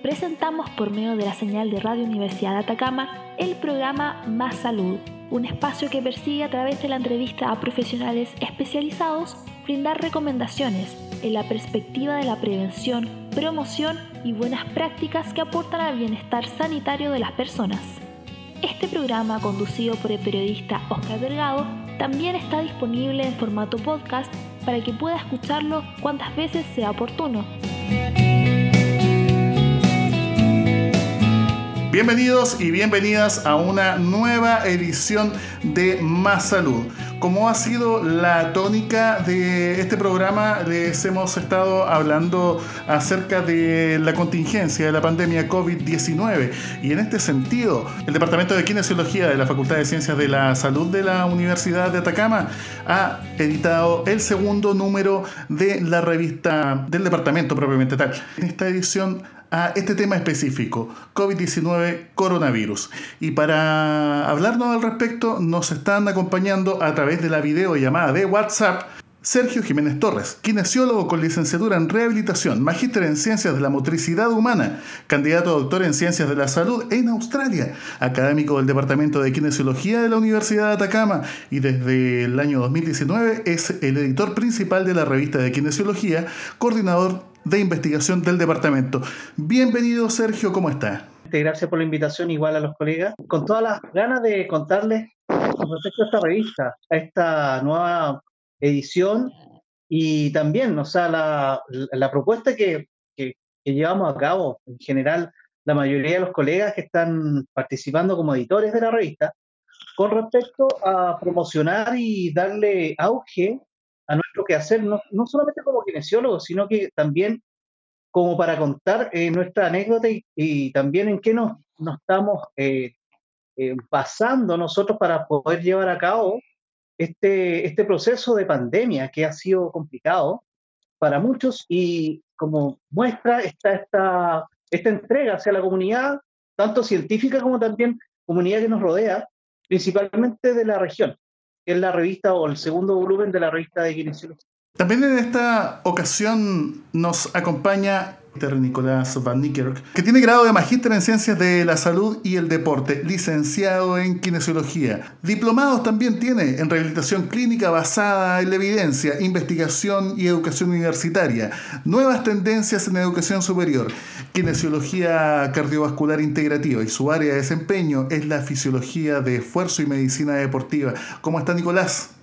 presentamos por medio de la señal de Radio Universidad Atacama el programa Más Salud, un espacio que persigue a través de la entrevista a profesionales especializados brindar recomendaciones en la perspectiva de la prevención, promoción y buenas prácticas que aportan al bienestar sanitario de las personas. Este programa, conducido por el periodista Oscar Delgado, también está disponible en formato podcast para que pueda escucharlo cuantas veces sea oportuno. Bienvenidos y bienvenidas a una nueva edición de Más Salud. Como ha sido la tónica de este programa, les hemos estado hablando acerca de la contingencia de la pandemia COVID-19. Y en este sentido, el Departamento de Kinesiología de la Facultad de Ciencias de la Salud de la Universidad de Atacama ha editado el segundo número de la revista del departamento propiamente tal. En esta edición a este tema específico, COVID-19 coronavirus. Y para hablarnos al respecto nos están acompañando a través de la videollamada de WhatsApp Sergio Jiménez Torres, kinesiólogo con licenciatura en rehabilitación, magíster en ciencias de la motricidad humana, candidato a doctor en ciencias de la salud en Australia, académico del Departamento de Kinesiología de la Universidad de Atacama y desde el año 2019 es el editor principal de la revista de kinesiología, coordinador de investigación del departamento. Bienvenido Sergio, ¿cómo está? Gracias por la invitación, igual a los colegas, con todas las ganas de contarles con respecto a esta revista, a esta nueva edición y también, o sea, la, la propuesta que, que, llevamos a cabo, en general, la mayoría de los colegas que están participando como editores de la revista, con respecto a promocionar y darle auge a nuestro quehacer, no, no solamente como kinesiólogos, sino que también como para contar eh, nuestra anécdota y, también en qué nos, nos estamos eh, eh, basando nosotros para poder llevar a cabo este, este proceso de pandemia que ha sido complicado para muchos y como muestra esta, esta, esta entrega hacia la comunidad, tanto científica como también comunidad que nos rodea, principalmente de la región que es la revista o el segundo volumen de la revista de kinesiología. También en esta ocasión nos acompaña Nicolás Van Niekerk, que tiene grado de magíster en Ciencias de la Salud y el Deporte, licenciado en Kinesiología. Diplomados también tiene en Rehabilitación Clínica basada en la evidencia, investigación y educación universitaria, nuevas tendencias en educación superior, Kinesiología cardiovascular integrativa y su área de desempeño es la fisiología de esfuerzo y medicina deportiva. ¿Cómo está Nicolás?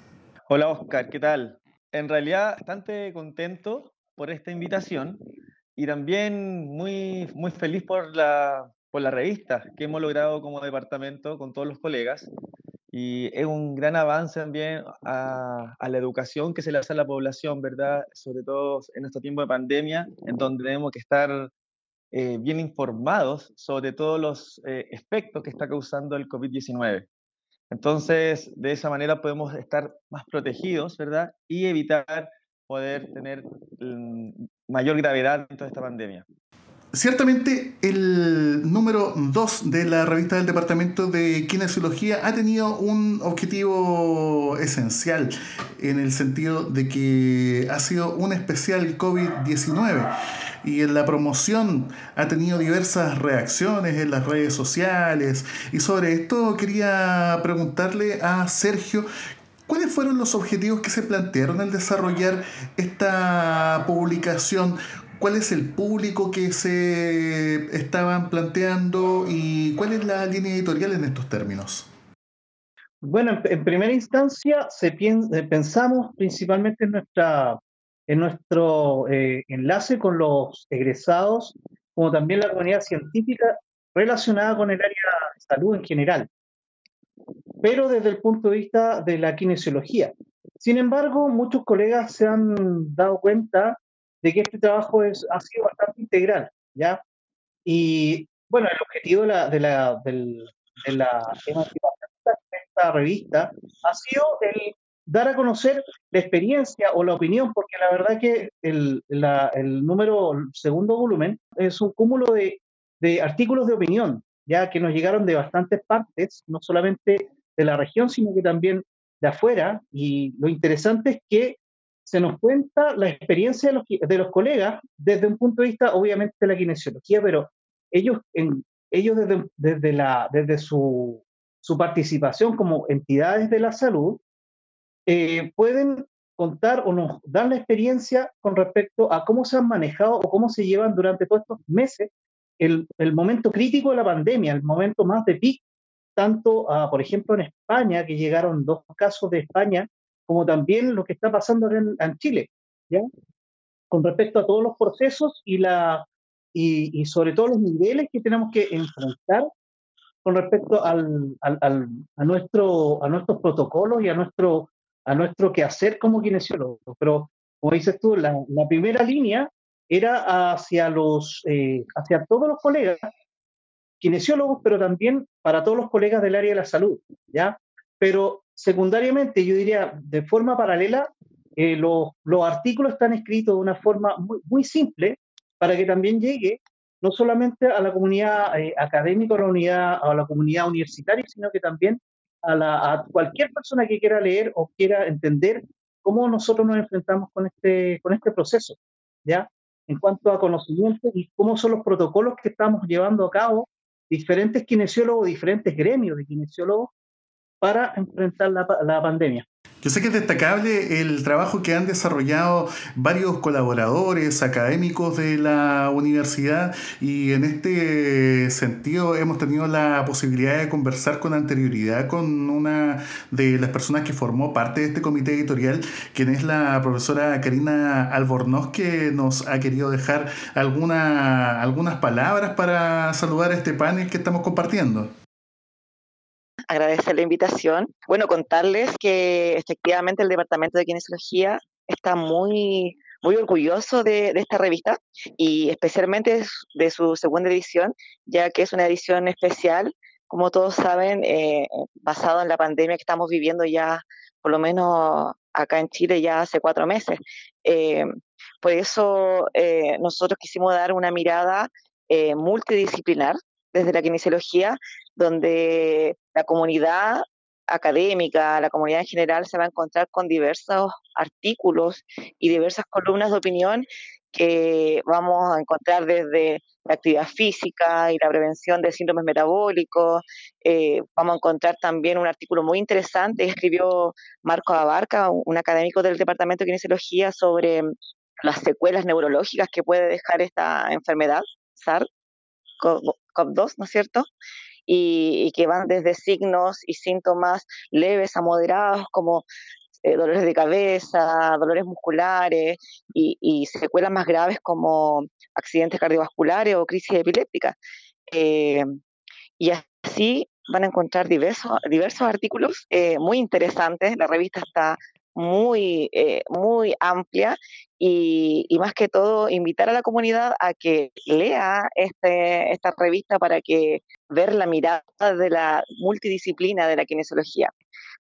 Hola Oscar, ¿qué tal? En realidad, bastante contento por esta invitación y también muy, muy feliz por la, por la revista que hemos logrado como departamento con todos los colegas. Y es un gran avance también a, a, la educación que se le hace a la población, ¿verdad? Sobre todo en este tiempo de pandemia, en donde tenemos que estar eh, bien informados sobre todos los eh, efectos que está causando el COVID-19. Entonces, de esa manera podemos estar más protegidos, ¿verdad? Y evitar poder tener mm, mayor gravedad en toda esta pandemia. Ciertamente el número 2 de la revista del Departamento de Kinesiología ha tenido un objetivo esencial en el sentido de que ha sido un especial COVID-19 y en la promoción ha tenido diversas reacciones en las redes sociales y sobre esto quería preguntarle a Sergio ¿Cuáles fueron los objetivos que se plantearon al desarrollar esta publicación? ¿Cuál es el público que se estaban planteando y cuál es la línea editorial en estos términos? Bueno, en, primera instancia eh, pensamos principalmente en, nuestra, en nuestro eh, enlace con los egresados, como también la comunidad científica relacionada con el área de salud en general pero desde el punto de vista de la kinesiología. Sin embargo, muchos colegas se han dado cuenta de que este trabajo es, ha sido bastante integral, ¿ya? Y bueno, el objetivo de la, de la, de la de esta revista ha sido el dar a conocer la experiencia o la opinión, porque la verdad que el, la, el número, el segundo volumen, es un cúmulo de, de artículos de opinión, ya que nos llegaron de bastantes partes, no solamente de la región, sino que también de afuera. Y lo interesante es que se nos cuenta la experiencia de los, de los colegas desde un punto de vista, obviamente, de la kinesiología, pero ellos, en, ellos desde, desde, la, desde su, su participación como entidades de la salud, eh, pueden contar o nos dan la experiencia con respecto a cómo se han manejado o cómo se llevan durante todos estos meses el, el momento crítico de la pandemia, el momento más de pic, tanto, por ejemplo, en España, que llegaron dos casos de España, como también lo que está pasando en, en Chile, ¿ya? con respecto a todos los procesos y, la, y, y, sobre todo los niveles que tenemos que enfrentar con respecto al, al, al, a, nuestro, a nuestros protocolos y a nuestro a nuestro quehacer como kinesiólogos. Pero, como dices tú, la, la primera línea era hacia, los, eh, hacia todos los colegas kinesiólogos, pero también para todos los colegas del área de la salud, ¿ya? Pero secundariamente, yo diría, de forma paralela, eh, los, los, artículos están escritos de una forma muy, muy, simple para que también llegue no solamente a la comunidad eh, académica, a la, unidad, a la comunidad universitaria, sino que también a, cualquier persona que quiera leer o quiera entender cómo nosotros nos enfrentamos con este, con este proceso, ¿ya? En cuanto a conocimiento y cómo son los protocolos que estamos llevando a cabo diferentes kinesiólogos, diferentes gremios de kinesiólogos para enfrentar la, la pandemia. Yo sé que es destacable el trabajo que han desarrollado varios colaboradores académicos de la universidad y en este sentido hemos tenido la posibilidad de conversar con anterioridad con una de las personas que formó parte de este comité editorial, quien es la profesora Karina Albornoz, que nos ha querido dejar alguna, algunas palabras para saludar a este panel que estamos compartiendo agradecer la invitación. Bueno, contarles que efectivamente el Departamento de Kinesiología está muy, muy orgulloso de, de, esta revista y especialmente de su segunda edición, ya que es una edición especial, como todos saben, eh, basado en la pandemia que estamos viviendo ya, por lo menos acá en Chile, ya hace cuatro meses. Eh, por eso eh, nosotros quisimos dar una mirada eh, multidisciplinar desde la kinesiología, donde la comunidad académica, la comunidad en general se va a encontrar con diversos artículos y diversas columnas de opinión que vamos a encontrar desde la actividad física y la prevención de síndromes metabólicos. Eh, vamos a encontrar también un artículo muy interesante que escribió Marco Abarca, un académico del Departamento de Kinesiología, sobre las secuelas neurológicas que puede dejar esta enfermedad, SARS, COP2, ¿no es cierto? Y, que van desde signos y síntomas leves a moderados como eh, dolores de cabeza, dolores musculares y, y, secuelas más graves como accidentes cardiovasculares o crisis epilépticas. Eh, y así van a encontrar diversos, diversos artículos eh, muy interesantes. La revista está muy, eh, muy amplia y, más que todo invitar a la comunidad a que lea este, esta revista para que ver la mirada de la multidisciplina de la kinesiología.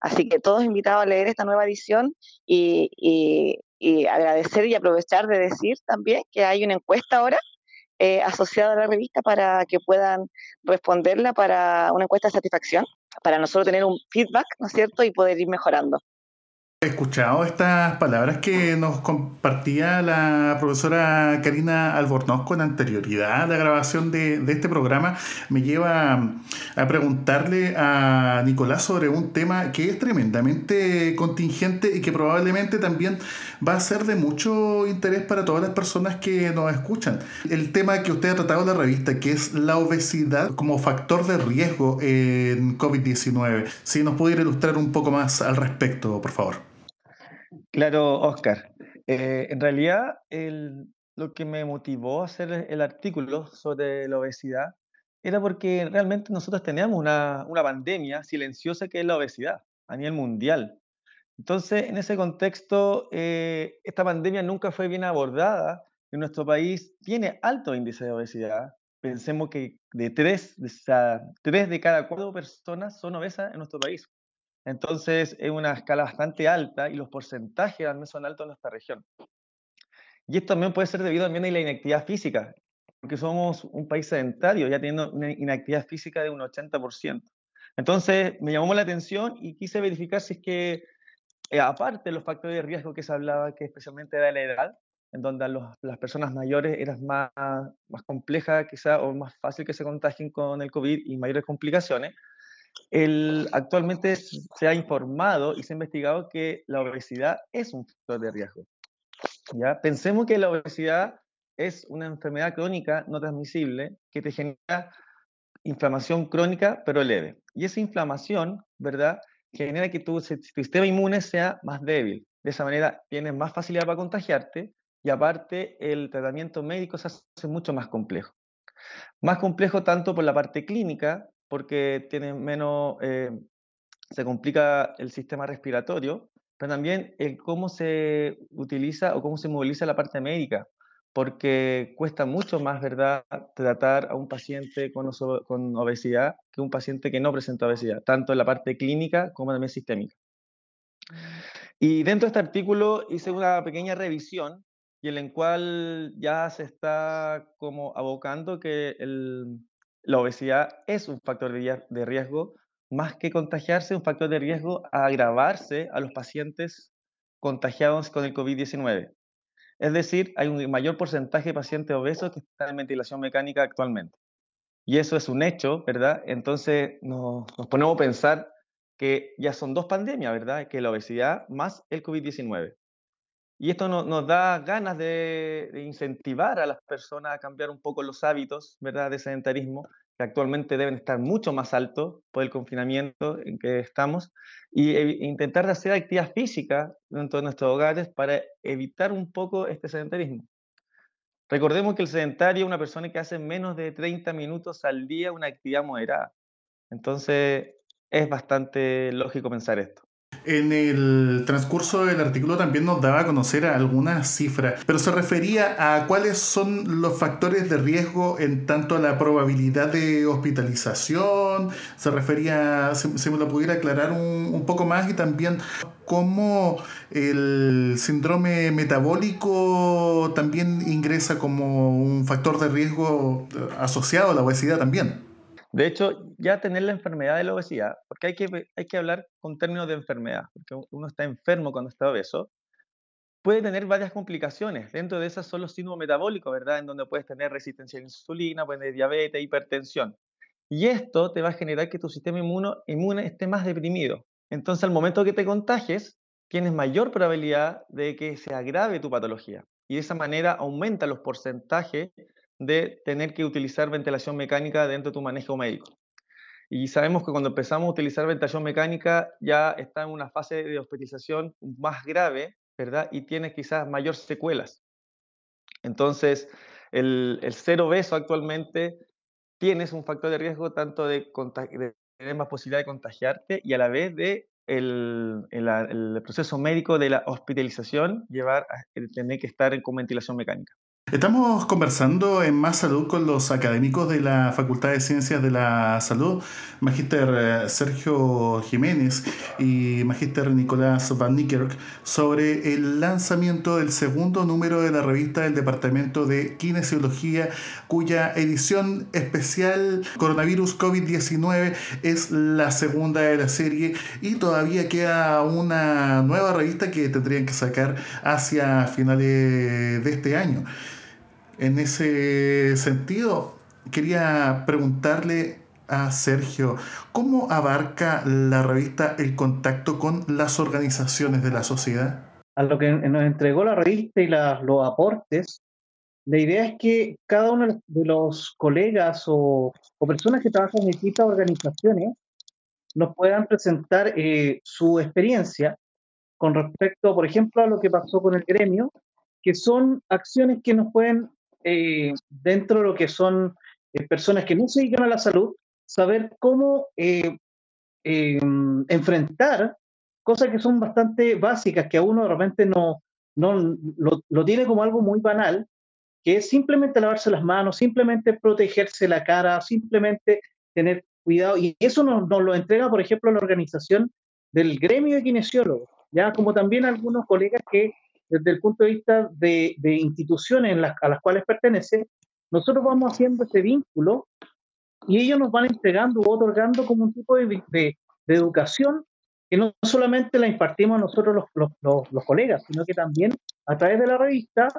Así que todos invitados a leer esta nueva edición y agradecer y aprovechar de decir también que hay una encuesta ahora eh, asociada a la revista para que puedan responderla para una encuesta de satisfacción, para nosotros tener un feedback, ¿no es cierto?, y poder ir mejorando. Escuchado estas palabras que nos compartía la profesora Karina Albornoz con anterioridad a la grabación de, de, este programa. Me lleva a preguntarle a Nicolás sobre un tema que es tremendamente contingente y que probablemente también va a ser de mucho interés para todas las personas que nos escuchan. El tema que usted ha tratado en la revista, que es la obesidad como factor de riesgo en COVID-19. Si nos pudiera ilustrar un poco más al respecto, por favor. Claro, Oscar. Eh, en realidad, lo que me motivó a hacer el artículo sobre la obesidad era porque realmente nosotros teníamos una, una pandemia silenciosa que es la obesidad a nivel mundial. Entonces, en ese contexto, eh, esta pandemia nunca fue bien abordada. En nuestro país tiene alto índice de obesidad. Pensemos que de tres, tres de cada cuatro personas son obesas en nuestro país. Entonces es una escala bastante alta y los porcentajes también son altos en nuestra región. Y esto también puede ser debido también a la inactividad física, porque somos un país sedentario, ya teniendo una inactividad física de un 80%. Entonces me llamó la atención y quise verificar si es que eh, aparte de los factores de riesgo que se hablaba, que especialmente de la edad, en donde las personas mayores eran más, más complejas quizá o más fácil que se contagien con el COVID y mayores complicaciones, actualmente se ha informado y se ha investigado que la obesidad es un factor de riesgo. ¿ya? Pensemos que la obesidad es una enfermedad crónica no transmisible que te genera inflamación crónica pero leve. Y esa inflamación, ¿verdad? Genera que tu sistema inmune sea más débil. De esa manera tienes más facilidad para contagiarte y aparte el tratamiento médico se hace mucho más complejo. Más complejo tanto por la parte clínica, porque tiene menos, eh, se complica el sistema respiratorio, pero también el cómo se utiliza o cómo se moviliza la parte médica, porque cuesta mucho más, ¿verdad?, tratar a un paciente con, con obesidad que un paciente que no presenta obesidad, tanto en la parte clínica como también sistémica. Y dentro de este artículo hice una pequeña revisión y en el cual ya se está como abocando que el, la obesidad es un factor de riesgo, más que contagiarse, un factor de riesgo a agravarse a los pacientes contagiados con el COVID-19. Es decir, hay un mayor porcentaje de pacientes obesos que están en ventilación mecánica actualmente. Y eso es un hecho, ¿verdad? Entonces nos, nos ponemos a pensar que ya son dos pandemias, ¿verdad? Que la obesidad más el COVID-19. Y esto nos da ganas de, incentivar a las personas a cambiar un poco los hábitos, ¿verdad?, de sedentarismo, que actualmente deben estar mucho más altos por el confinamiento en que estamos, y intentar hacer actividad física dentro de nuestros hogares para evitar un poco este sedentarismo. Recordemos que el sedentario es una persona que hace menos de 30 minutos al día una actividad moderada. Entonces, es bastante lógico pensar esto. En el transcurso del artículo también nos daba a conocer algunas cifras, pero se refería a cuáles son los factores de riesgo en tanto a la probabilidad de hospitalización, se refería, si, me lo pudiera aclarar un, un poco más y también cómo el síndrome metabólico también ingresa como un factor de riesgo asociado a la obesidad también. De hecho, ya tener la enfermedad de la obesidad, porque hay que, hay que hablar con términos de enfermedad, porque uno está enfermo cuando está obeso, puede tener varias complicaciones. Dentro de esas son los signos metabólicos, ¿verdad? En donde puedes tener resistencia a la insulina, puedes tener diabetes, hipertensión. Y esto te va a generar que tu sistema inmune esté más deprimido. Entonces, al momento que te contagies, tienes mayor probabilidad de que se agrave tu patología. Y de esa manera aumenta los porcentajes de tener que utilizar ventilación mecánica dentro de tu manejo médico. Y sabemos que cuando empezamos a utilizar ventilación mecánica ya está en una fase de hospitalización más grave, ¿verdad? Y tiene quizás mayor secuelas. Entonces, el, el ser obeso actualmente tienes un factor de riesgo tanto de, tener más posibilidad de contagiarte y a la vez de el, el, proceso médico de la hospitalización llevar a tener que estar con ventilación mecánica. Estamos conversando en Más Salud con los académicos de la Facultad de Ciencias de la Salud, Magíster eh, Sergio Jiménez y Magíster Nicolás Van Niekerk, sobre el lanzamiento del segundo número de la revista del Departamento de Kinesiología, cuya edición especial Coronavirus COVID-19 es la segunda de la serie y todavía queda una nueva revista que tendrían que sacar hacia finales de este año. En ese sentido, quería preguntarle a Sergio, ¿cómo abarca la revista el contacto con las organizaciones de la sociedad? A lo que nos entregó la revista y los aportes, la idea es que cada uno de los colegas o, personas que trabajan en distintas organizaciones nos puedan presentar eh, su experiencia con respecto, por ejemplo, a lo que pasó con el gremio, que son acciones que nos pueden eh, dentro de lo que son eh, personas que no se dedican a la salud, saber cómo eh, enfrentar cosas que son bastante básicas, que a uno de repente no, no lo, lo, tiene como algo muy banal, que es simplemente lavarse las manos, simplemente protegerse la cara, simplemente tener cuidado. Y eso nos, nos lo entrega, por ejemplo, la organización del gremio de kinesiólogos, ya como también algunos colegas que desde el punto de vista de, instituciones a las cuales pertenece, nosotros vamos haciendo ese vínculo y ellos nos van entregando o otorgando como un tipo de, educación que no solamente la impartimos nosotros los, los, colegas, sino que también a través de la revista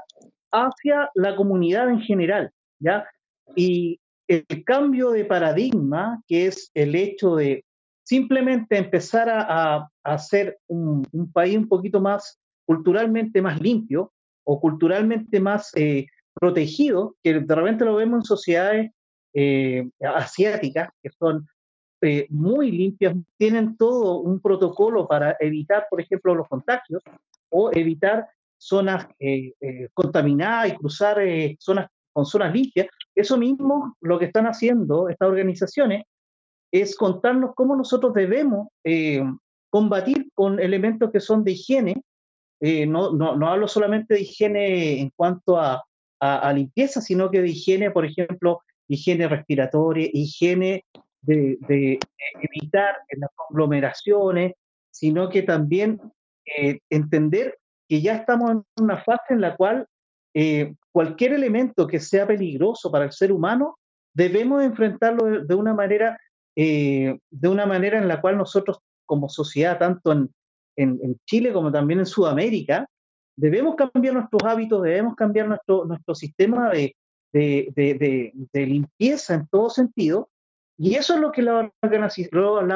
hacia la comunidad en general, ¿ya? Y el cambio de paradigma, que es el hecho de simplemente empezar a, hacer un, país un poquito más culturalmente más limpio o culturalmente más eh, protegido, que de repente lo vemos en sociedades eh, asiáticas, que son eh, muy limpias, tienen todo un protocolo para evitar, por ejemplo, los contagios o evitar zonas eh, contaminadas y cruzar zonas con zonas limpias. Eso mismo lo que están haciendo estas organizaciones es contarnos cómo nosotros debemos combatir con elementos que son de higiene. No, no, no, hablo solamente de higiene en cuanto a, a limpieza, sino que de higiene, por ejemplo, higiene respiratoria, higiene de, evitar las conglomeraciones, sino que también eh, entender que ya estamos en una fase en la cual eh, cualquier elemento que sea peligroso para el ser humano, debemos enfrentarlo de, una manera, eh, de una manera en la cual nosotros como sociedad, tanto en, en, Chile como también en Sudamérica, debemos cambiar nuestros hábitos, debemos cambiar nuestro, nuestro sistema de, de, de limpieza en todo sentido, y eso es lo que las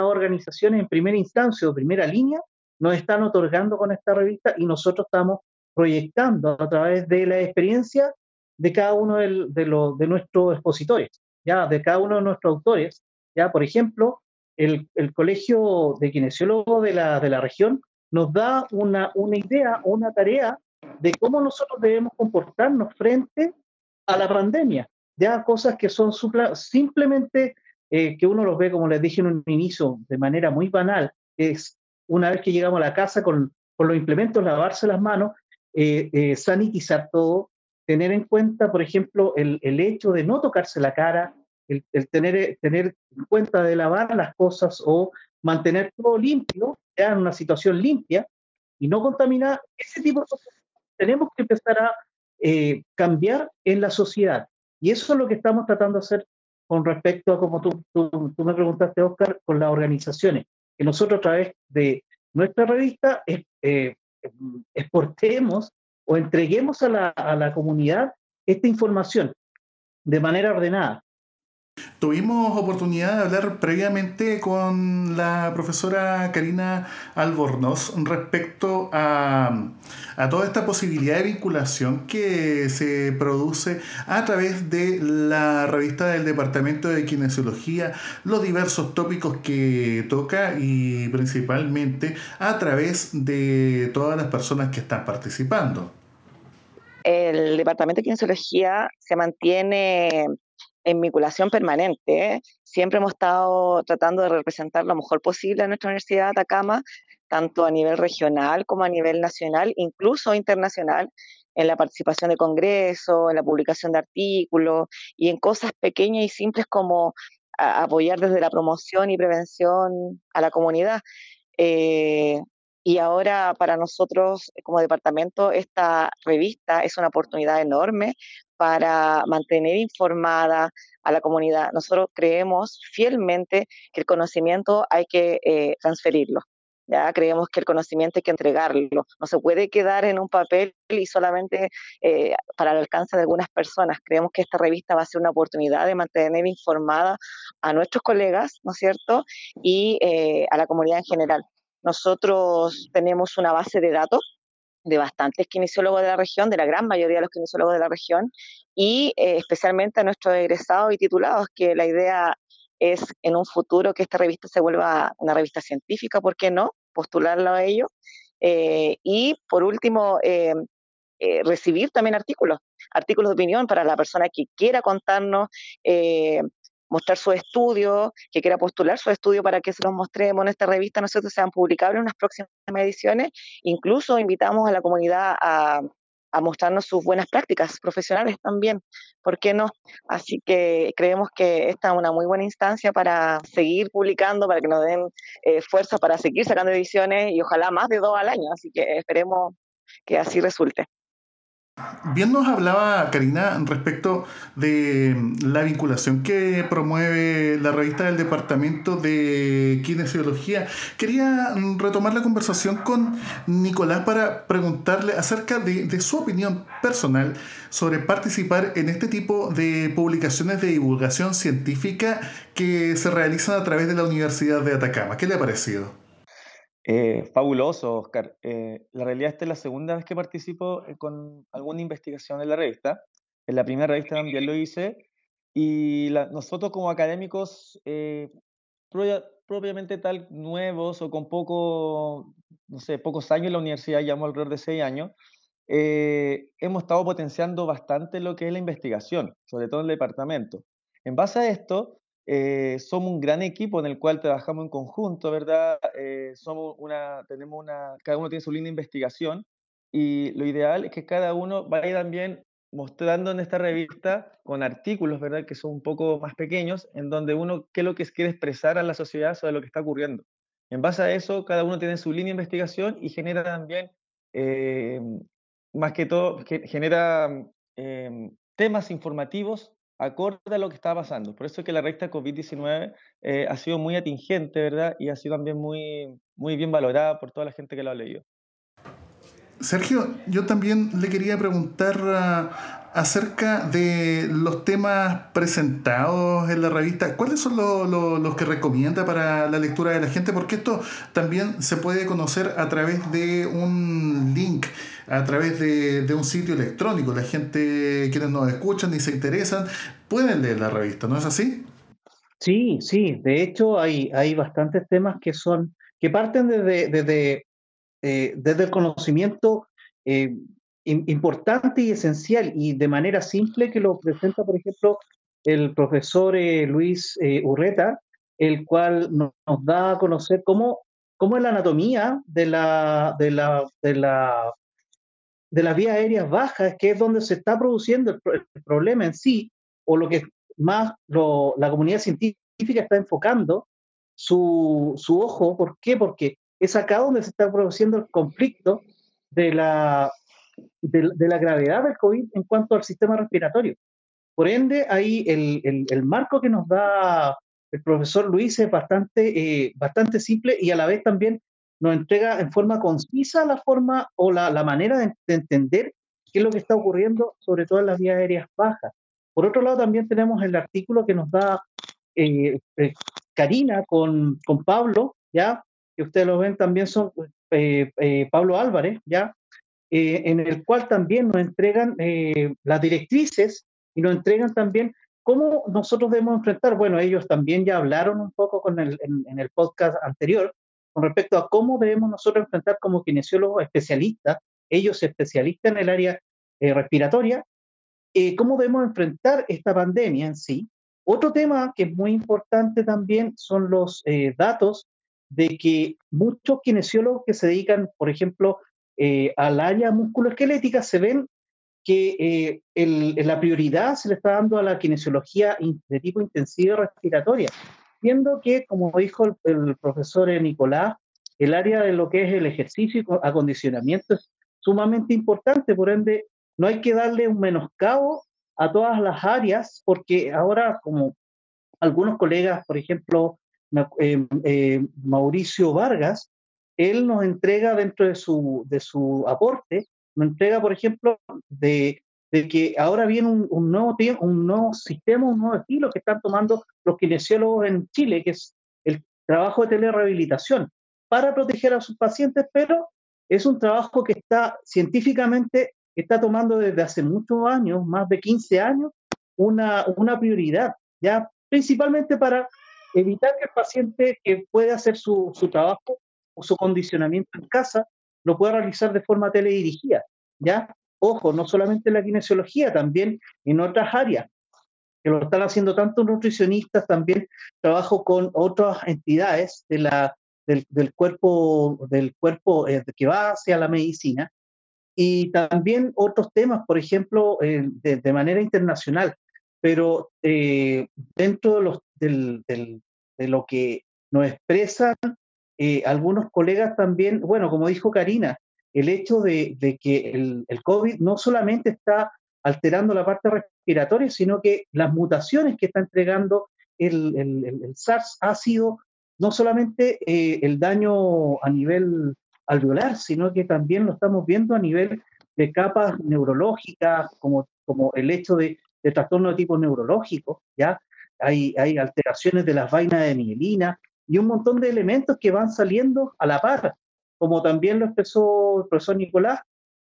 organizaciones en primera instancia o primera línea nos están otorgando con esta revista y nosotros estamos proyectando a través de la experiencia de cada uno de, los, de nuestros expositores, ya de cada uno de nuestros autores. Ya, por ejemplo, el, Colegio de Kinesiólogos de la, de la región nos da una, una idea una tarea de cómo nosotros debemos comportarnos frente a la pandemia. Ya cosas que son simplemente eh, que uno los ve, como les dije en un inicio, de manera muy banal, es una vez que llegamos a la casa con, con los implementos, lavarse las manos, eh, eh, sanitizar todo, tener en cuenta, por ejemplo, el, el hecho de no tocarse la cara, el, el, tener, tener en cuenta de lavar las cosas o mantener todo limpio, en una situación limpia y no contaminar, ese tipo de cosas tenemos que empezar a cambiar en la sociedad. Y eso es lo que estamos tratando de hacer con respecto a como tú, tú, me preguntaste, Oscar, con las organizaciones, que nosotros a través de nuestra revista eh, exportemos o entreguemos a la, a la comunidad esta información de manera ordenada. Tuvimos oportunidad de hablar previamente con la profesora Karina Albornoz respecto a, toda esta posibilidad de vinculación que se produce a través de la revista del Departamento de Kinesiología, los diversos tópicos que toca y principalmente a través de todas las personas que están participando. El Departamento de Kinesiología se mantiene en vinculación permanente. Siempre hemos estado tratando de representar lo mejor posible a nuestra Universidad de Atacama, tanto a nivel regional como a nivel nacional, incluso internacional, en la participación de congresos, en la publicación de artículos y en cosas pequeñas y simples como apoyar desde la promoción y prevención a la comunidad. Eh, y ahora para nosotros como departamento esta revista es una oportunidad enorme para mantener informada a la comunidad. Nosotros creemos fielmente que el conocimiento hay que eh, transferirlo. Ya creemos que el conocimiento hay que entregarlo. No se puede quedar en un papel y solamente eh, para el alcance de algunas personas. Creemos que esta revista va a ser una oportunidad de mantener informada a nuestros colegas, ¿no es cierto? Y eh, a la comunidad en general. Nosotros tenemos una base de datos de bastantes kinesiólogos de la región, de la gran mayoría de los kinesiólogos de la región, y eh, especialmente a nuestros egresados y titulados, que la idea es en un futuro que esta revista se vuelva una revista científica, ¿por qué no? Postularlo a ello. Eh, y por último, eh, recibir también artículos, artículos de opinión para la persona que quiera contarnos mostrar su estudio, que quiera postular su estudio para que se los mostremos en esta revista, nosotros sean publicables en unas próximas ediciones. Incluso invitamos a la comunidad a, a mostrarnos sus buenas prácticas profesionales también, ¿por qué no? Así que creemos que esta es una muy buena instancia para seguir publicando, para que nos den eh, fuerza para seguir sacando ediciones y ojalá más de dos al año, así que esperemos que así resulte. Bien nos hablaba Karina respecto de la vinculación que promueve la revista del Departamento de Kinesiología. Quería retomar la conversación con Nicolás para preguntarle acerca de, su opinión personal sobre participar en este tipo de publicaciones de divulgación científica que se realizan a través de la Universidad de Atacama. ¿Qué le ha parecido? Eh, fabuloso, Oscar. Eh, la realidad esta es la segunda vez que participo eh, con alguna investigación en la revista. En la primera revista también lo hice. Y nosotros como académicos, propiamente tal, nuevos o con poco, no sé, pocos años en la universidad, llevamos alrededor de seis años, hemos estado potenciando bastante lo que es la investigación, sobre todo en el departamento. En base a esto, eh, somos un gran equipo en el cual trabajamos en conjunto, ¿verdad? Eh, somos una, tenemos una, cada uno tiene su línea de investigación y lo ideal es que cada uno vaya también mostrando en esta revista con artículos, ¿verdad? Que son un poco más pequeños, en donde uno, qué es lo que quiere expresar a la sociedad sobre lo que está ocurriendo. En base a eso, cada uno tiene su línea de investigación y genera también, eh, más que todo, genera temas informativos acorde a lo que estaba pasando. Por eso es que la revista COVID-19 eh, ha sido muy atingente, ¿verdad? Y ha sido también muy, muy bien valorada por toda la gente que lo ha leído. Sergio, yo también le quería preguntar ah, acerca de los temas presentados en la revista. ¿Cuáles son los que recomienda para la lectura de la gente? Porque esto también se puede conocer a través de un link a través de, un sitio electrónico. La gente, quienes nos escuchan y se interesan, pueden leer la revista, ¿no es así? Sí, sí. De hecho, hay, hay bastantes temas que son, que parten desde, desde, eh, desde el conocimiento eh, importante y esencial y de manera simple que lo presenta, por ejemplo, el profesor eh, Luis Urreta, el cual nos, da a conocer cómo, cómo es la anatomía de la, de la, de la de las vías aéreas bajas, que es donde se está produciendo el, problema en sí, o lo que más la comunidad científica está enfocando su, su, ojo. ¿Por qué? Porque es acá donde se está produciendo el conflicto de la, de, la gravedad del COVID en cuanto al sistema respiratorio. Por ende, ahí el, el, marco que nos da el profesor Luis es bastante, eh, bastante simple y a la vez también nos entrega en forma concisa la forma o la, manera de, entender qué es lo que está ocurriendo, sobre todo en las vías aéreas bajas. Por otro lado, también tenemos el artículo que nos da eh, eh, Karina con, con, Pablo, ¿ya? Que ustedes lo ven también son eh, Pablo Álvarez, ¿ya? en el cual también nos entregan las directrices y nos entregan también cómo nosotros debemos enfrentar. Bueno, ellos también ya hablaron un poco con el, en el podcast anterior, con respecto a cómo debemos nosotros enfrentar como kinesiólogos especialistas, ellos especialistas en el área eh, respiratoria, eh, cómo debemos enfrentar esta pandemia en sí. Otro tema que es muy importante también son los eh, datos de que muchos kinesiólogos que se dedican, por ejemplo, al área musculoesquelética, se ven que la prioridad se le está dando a la kinesiología de tipo intensiva respiratoria Viendo que, como dijo el, profesor Nicolás, el área de lo que es el ejercicio y acondicionamiento es sumamente importante, por ende, no hay que darle un menoscabo a todas las áreas, porque ahora, como algunos colegas, por ejemplo, eh, eh, Mauricio Vargas, él nos entrega dentro de su, de su aporte, nos entrega, por ejemplo, de de que ahora viene un, nuevo, sistema, un nuevo estilo que están tomando los kinesiólogos en Chile, que es el trabajo de telerehabilitación, para proteger a sus pacientes, pero es un trabajo que está científicamente, está tomando desde hace muchos años, más de 15 años, una, una prioridad, ya principalmente para evitar que el paciente que puede hacer su, su trabajo o su condicionamiento en casa lo pueda realizar de forma teledirigida, ¿ya? Ojo, no solamente en la kinesiología, también en otras áreas, que lo están haciendo tanto nutricionistas, también trabajo con otras entidades de la, del, cuerpo, del cuerpo eh, que va hacia la medicina, y también otros temas, por ejemplo, eh, de, manera internacional, pero eh, dentro de, los, de lo que nos expresan algunos colegas también, bueno, como dijo Karina, el hecho de, que el, COVID no solamente está alterando la parte respiratoria, sino que las mutaciones que está entregando el, SARS ha sido no solamente eh, el daño a nivel alveolar, sino que también lo estamos viendo a nivel de capas neurológicas, como, como el hecho de, de trastorno de tipo neurológico, ¿ya? Hay, hay alteraciones de las vainas de mielina y un montón de elementos que van saliendo a la par, como también lo expresó el profesor Nicolás,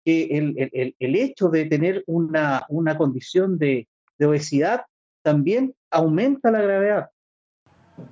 que el, el, el hecho de tener una, una condición de, de obesidad también aumenta la gravedad.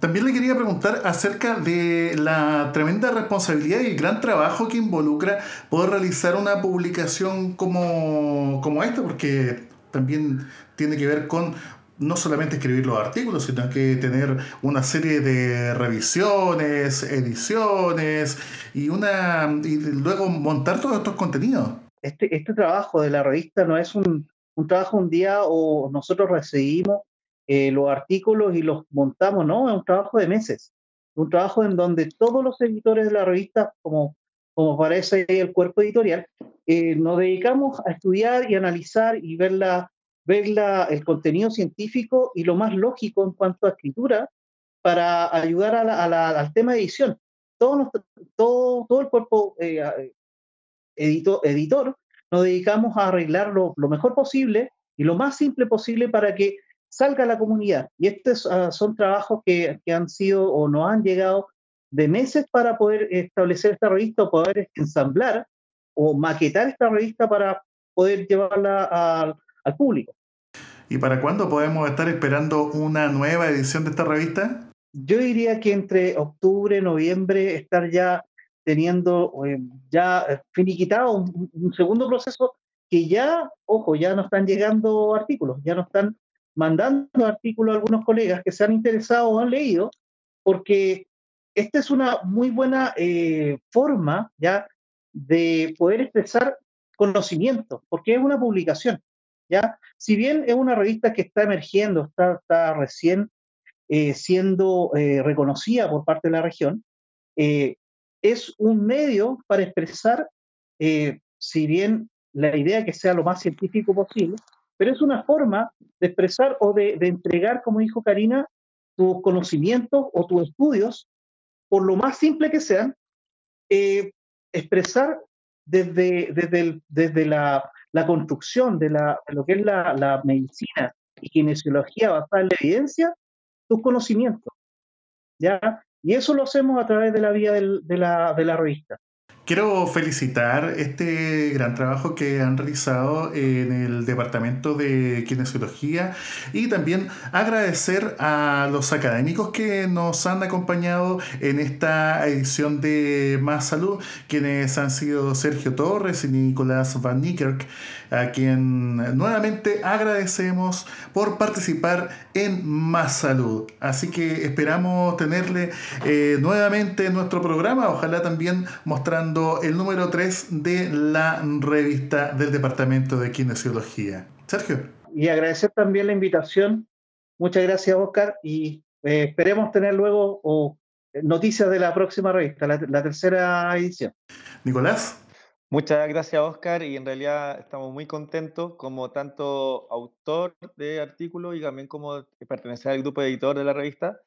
También le quería preguntar acerca de la tremenda responsabilidad y el gran trabajo que involucra poder realizar una publicación como, como esta, porque también tiene que ver con no solamente escribir los artículos, sino que tener una serie de revisiones, ediciones y una y luego montar todos estos contenidos. Este, este trabajo de la revista no es un, un trabajo un día o nosotros recibimos eh, los artículos y los montamos, ¿no? Es un trabajo de meses, un trabajo en donde todos los editores de la revista, como, como parece el cuerpo editorial, eh, nos dedicamos a estudiar y analizar y ver, la, ver la, el contenido científico y lo más lógico en cuanto a escritura para ayudar a la, al tema de edición. Todo, todo, todo el cuerpo eh, editor, editor nos dedicamos a arreglarlo lo mejor posible y lo más simple posible para que salga a la comunidad. Y estos ah, son trabajos que, que, han sido o no han llegado de meses para poder establecer esta revista o poder ensamblar o maquetar esta revista para poder llevarla al público. ¿Y para cuándo podemos estar esperando una nueva edición de esta revista? Yo diría que entre octubre, noviembre, estar ya teniendo eh, ya finiquitado un, un, segundo proceso que ya, ojo, ya no están llegando artículos, ya no están mandando artículos a algunos colegas que se han interesado o han leído, porque esta es una muy buena eh, forma ya de poder expresar conocimiento, porque es una publicación. ¿Ya? Si bien es una revista que está emergiendo, está, recién eh, siendo eh, reconocida por parte de la región, es un medio para expresar, si bien la idea que sea lo más científico posible, pero es una forma de expresar o de, entregar, como dijo Karina, tus conocimientos o tus estudios, por lo más simple que sean, eh, expresar desde, desde, desde la, la, construcción de, la, lo que es la, medicina y kinesiología basada en la evidencia, tus conocimientos. ¿ya? Y eso lo hacemos a través de la vía de, la, de la revista. Quiero felicitar este gran trabajo que han realizado en el Departamento de Kinesiología y también agradecer a los académicos que nos han acompañado en esta edición de Más Salud, quienes han sido Sergio Torres y Nicolás Van Niekerk a quien nuevamente agradecemos por participar en Más Salud. Así que esperamos tenerle eh, nuevamente en nuestro programa, ojalá también mostrando el número 3 de la revista del Departamento de Kinesiología. Sergio. Y agradecer también la invitación. Muchas gracias, Oscar, y eh, esperemos tener luego noticias de la próxima revista, la tercera edición. Nicolás. Muchas gracias, Oscar, y en realidad estamos muy contentos como tanto autor de artículos y también como pertenecer al grupo editor de la revista.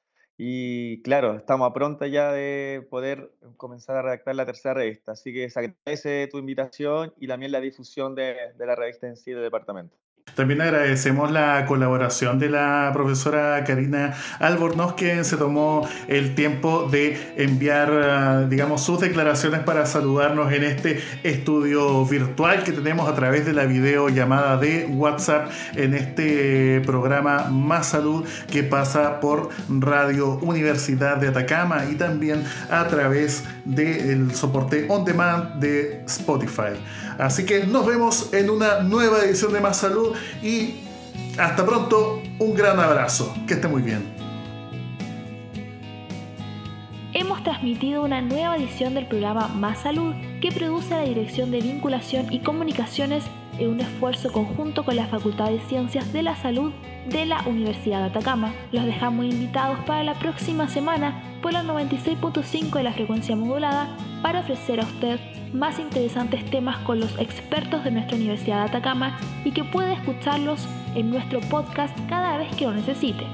Y claro, estamos a pronto ya de poder comenzar a redactar la tercera revista. Así que se agradece tu invitación y también la difusión de la revista en sí del departamento. También agradecemos la colaboración de la profesora Karina Albornoz, quien se tomó el tiempo de enviar, ah, digamos, sus declaraciones para saludarnos en este estudio virtual que tenemos a través de la videollamada de WhatsApp en este programa Más Salud que pasa por Radio Universidad de Atacama y también a través del soporte on demand de Spotify. Así que nos vemos en una nueva edición de Más Salud y hasta pronto, un gran abrazo, que esté muy bien. Hemos transmitido una nueva edición del programa Más Salud que produce la Dirección de Vinculación y Comunicaciones en un esfuerzo conjunto con la Facultad de Ciencias de la Salud de la Universidad de Atacama. Los dejamos invitados para la próxima semana por la 96.5 de la frecuencia modulada para ofrecer a usted más interesantes temas con los expertos de nuestra Universidad de Atacama y que puede escucharlos en nuestro podcast cada vez que lo necesite.